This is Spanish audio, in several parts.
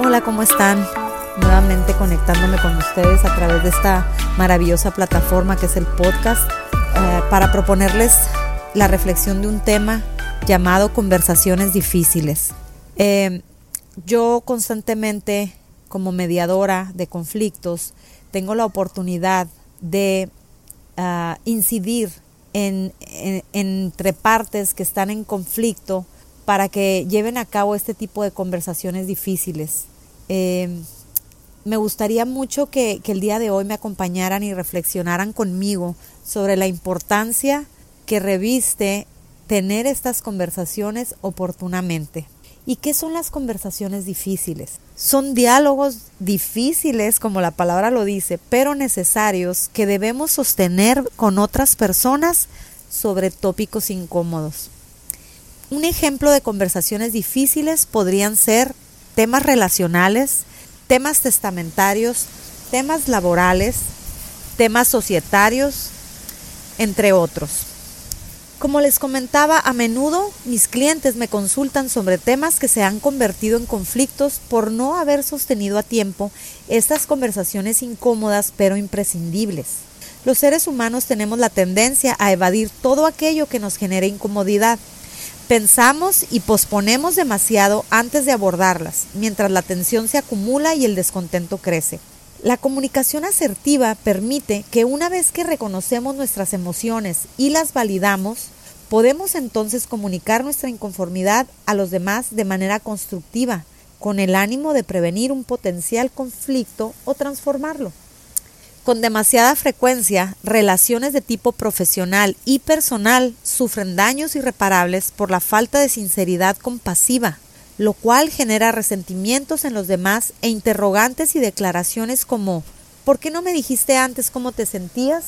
Hola, ¿cómo están? Nuevamente conectándome con ustedes a través de esta maravillosa plataforma que es el podcast eh, para proponerles la reflexión de un tema llamado conversaciones difíciles. Eh, yo constantemente como mediadora de conflictos tengo la oportunidad de ah, incidir en, entre partes que están en conflicto para que lleven a cabo este tipo de conversaciones difíciles. Eh, me gustaría mucho que, que, el día de hoy me acompañaran y reflexionaran conmigo sobre la importancia que reviste tener estas conversaciones oportunamente. ¿Y qué son las conversaciones difíciles? Son diálogos difíciles, como la palabra lo dice, pero necesarios que debemos sostener con otras personas sobre tópicos incómodos. Un ejemplo de conversaciones difíciles podrían ser temas relacionales, temas testamentarios, temas laborales, temas societarios, entre otros. Como les comentaba, a menudo mis clientes me consultan sobre temas que se han convertido en conflictos por no haber sostenido a tiempo estas conversaciones incómodas pero imprescindibles. Los seres humanos tenemos la tendencia a evadir todo aquello que nos genere incomodidad. Pensamos y posponemos demasiado antes de abordarlas, mientras la tensión se acumula y el descontento crece. La comunicación asertiva permite que una vez que reconocemos nuestras emociones y las validamos, podemos entonces comunicar nuestra inconformidad a los demás de manera constructiva, con el ánimo de prevenir un potencial conflicto o transformarlo. Con demasiada frecuencia, relaciones de tipo profesional y personal sufren daños irreparables por la falta de sinceridad compasiva lo cual genera resentimientos en los demás e interrogantes y declaraciones como ¿por qué no me dijiste antes cómo te sentías?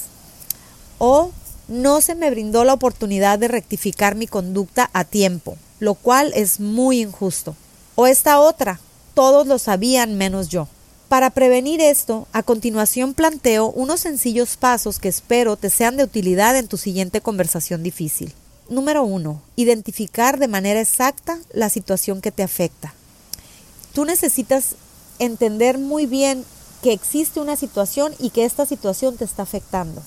o no se me brindó la oportunidad de rectificar mi conducta a tiempo, lo cual es muy injusto. O esta otra, todos lo sabían menos yo. Para prevenir esto, a continuación planteo unos sencillos pasos que espero te sean de utilidad en tu siguiente conversación difícil. Número uno, identificar de manera exacta la situación que te afecta. Tú necesitas entender muy bien que existe una situación y que esta situación te está afectando.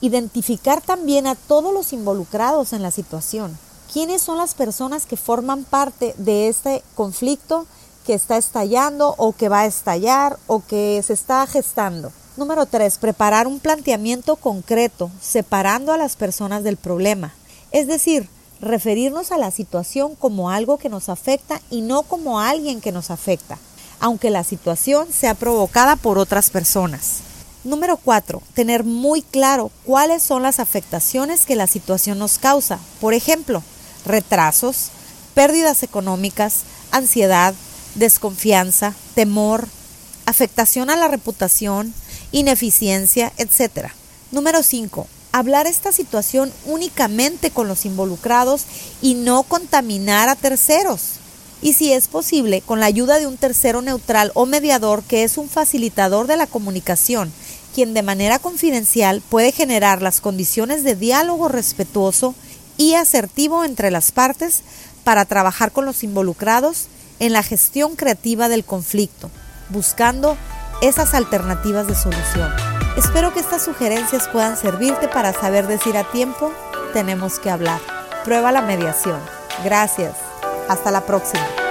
Identificar también a todos los involucrados en la situación. ¿Quiénes son las personas que forman parte de este conflicto que está estallando o que va a estallar o que se está gestando? Número tres, preparar un planteamiento concreto, separando a las personas del problema. Es decir, referirnos a la situación como algo que nos afecta y no como alguien que nos afecta, aunque la situación sea provocada por otras personas. Número 4. Tener muy claro cuáles son las afectaciones que la situación nos causa. Por ejemplo, retrasos, pérdidas económicas, ansiedad, desconfianza, temor, afectación a la reputación, ineficiencia, etc. Número 5 hablar esta situación únicamente con los involucrados y no contaminar a terceros. Y si es posible, con la ayuda de un tercero neutral o mediador que es un facilitador de la comunicación, quien de manera confidencial puede generar las condiciones de diálogo respetuoso y asertivo entre las partes para trabajar con los involucrados en la gestión creativa del conflicto, buscando esas alternativas de solución. Espero que estas sugerencias puedan servirte para saber decir a tiempo, tenemos que hablar. Prueba la mediación. Gracias. Hasta la próxima.